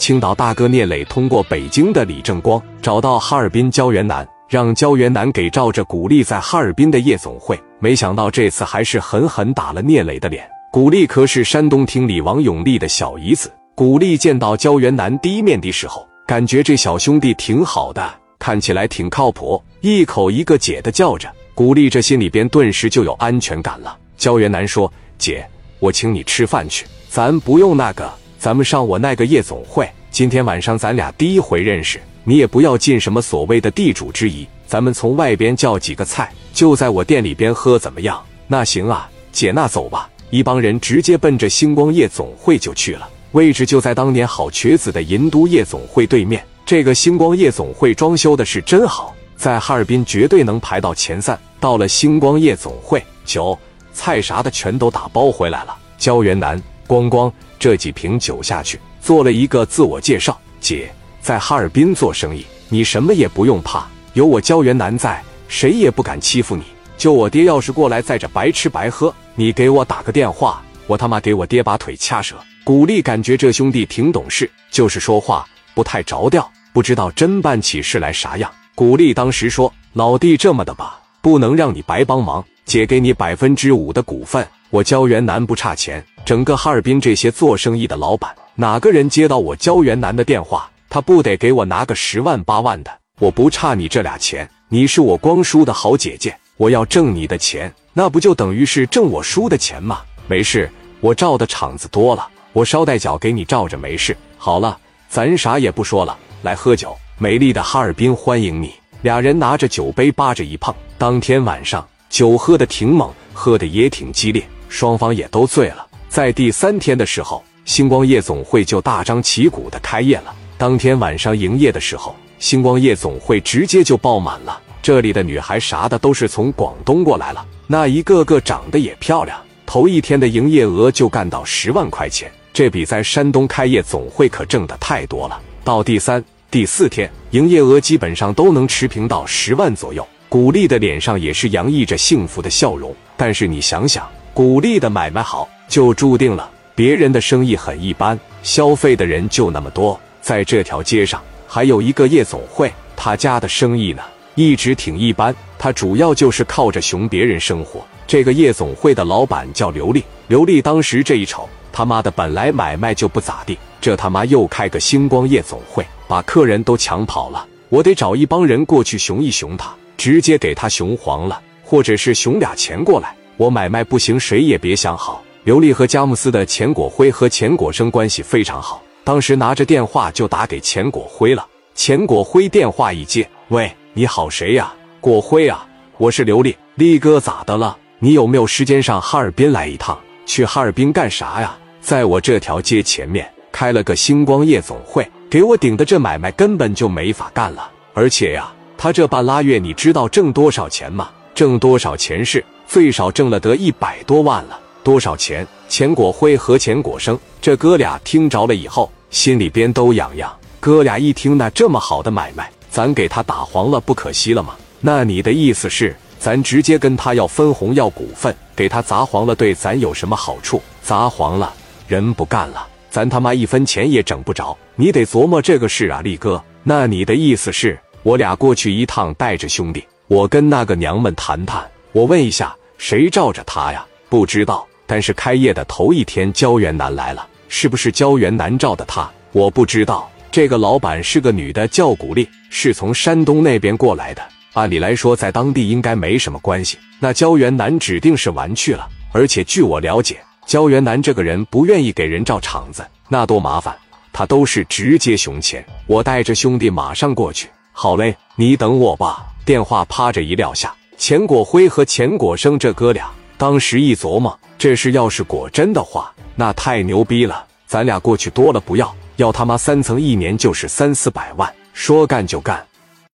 青岛大哥聂磊通过北京的李正光找到哈尔滨焦元南，让焦元南给照着古力在哈尔滨的夜总会。没想到这次还是狠狠打了聂磊的脸。古力可是山东厅里王永利的小姨子。古力见到焦元南第一面的时候，感觉这小兄弟挺好的，看起来挺靠谱，一口一个姐的叫着。古力这心里边顿时就有安全感了。焦元南说：“姐，我请你吃饭去，咱不用那个，咱们上我那个夜总会。今天晚上咱俩第一回认识，你也不要尽什么所谓的地主之谊，咱们从外边叫几个菜，就在我店里边喝，怎么样？那行啊，姐，那走吧。”一帮人直接奔着星光夜总会就去了，位置就在当年好瘸子的银都夜总会对面。这个星光夜总会装修的是真好。在哈尔滨绝对能排到前三。到了星光夜总会，酒菜啥的全都打包回来了。焦元南咣咣这几瓶酒下去，做了一个自我介绍：“姐，在哈尔滨做生意，你什么也不用怕，有我焦元南在，谁也不敢欺负你。就我爹要是过来在这白吃白喝，你给我打个电话，我他妈给我爹把腿掐折。”古力感觉这兄弟挺懂事，就是说话不太着调，不知道真办起事来啥样。古力当时说：“老弟，这么的吧，不能让你白帮忙，姐给你百分之五的股份。我焦元南不差钱，整个哈尔滨这些做生意的老板，哪个人接到我焦元南的电话，他不得给我拿个十万八万的？我不差你这俩钱，你是我光叔的好姐姐，我要挣你的钱，那不就等于是挣我叔的钱吗？没事，我照的场子多了，我捎带脚给你照着，没事。好了，咱啥也不说了，来喝酒。”美丽的哈尔滨欢迎你！俩人拿着酒杯扒着一碰，当天晚上酒喝的挺猛，喝的也挺激烈，双方也都醉了。在第三天的时候，星光夜总会就大张旗鼓的开业了。当天晚上营业的时候，星光夜总会直接就爆满了。这里的女孩啥的都是从广东过来了，那一个个长得也漂亮。头一天的营业额就干到十万块钱，这比在山东开夜总会可挣的太多了。到第三。第四天，营业额基本上都能持平到十万左右。古丽的脸上也是洋溢着幸福的笑容。但是你想想，古丽的买卖好，就注定了别人的生意很一般，消费的人就那么多。在这条街上还有一个夜总会，他家的生意呢一直挺一般，他主要就是靠着熊别人生活。这个夜总会的老板叫刘丽，刘丽当时这一瞅，他妈的本来买卖就不咋地，这他妈又开个星光夜总会。把客人都抢跑了，我得找一帮人过去熊一熊他，直接给他熊黄了，或者是熊俩钱过来。我买卖不行，谁也别想好。刘丽和佳木斯的钱果辉和钱果生关系非常好，当时拿着电话就打给钱果辉了。钱果辉电话一接，喂，你好，谁呀？果辉啊，我是刘丽。丽哥咋的了？你有没有时间上哈尔滨来一趟？去哈尔滨干啥呀？在我这条街前面开了个星光夜总会。给我顶的这买卖根本就没法干了，而且呀，他这半拉月你知道挣多少钱吗？挣多少钱是最少挣了得一百多万了。多少钱？钱果辉和钱果生这哥俩听着了以后，心里边都痒痒。哥俩一听，那这么好的买卖，咱给他打黄了，不可惜了吗？那你的意思是，咱直接跟他要分红要股份，给他砸黄了，对咱有什么好处？砸黄了，人不干了。咱他妈一分钱也整不着，你得琢磨这个事啊，力哥。那你的意思是我俩过去一趟，带着兄弟，我跟那个娘们谈谈。我问一下，谁罩着他呀？不知道。但是开业的头一天，焦元南来了，是不是焦元南罩的他？我不知道。这个老板是个女的，叫古丽，是从山东那边过来的。按理来说，在当地应该没什么关系。那焦元南指定是玩去了，而且据我了解。焦元南这个人不愿意给人照场子，那多麻烦。他都是直接熊钱。我带着兄弟马上过去。好嘞，你等我吧。电话趴着一撂下，钱果辉和钱果生这哥俩当时一琢磨，这事要是果真的话，那太牛逼了。咱俩过去多了不要，要他妈三层，一年就是三四百万，说干就干。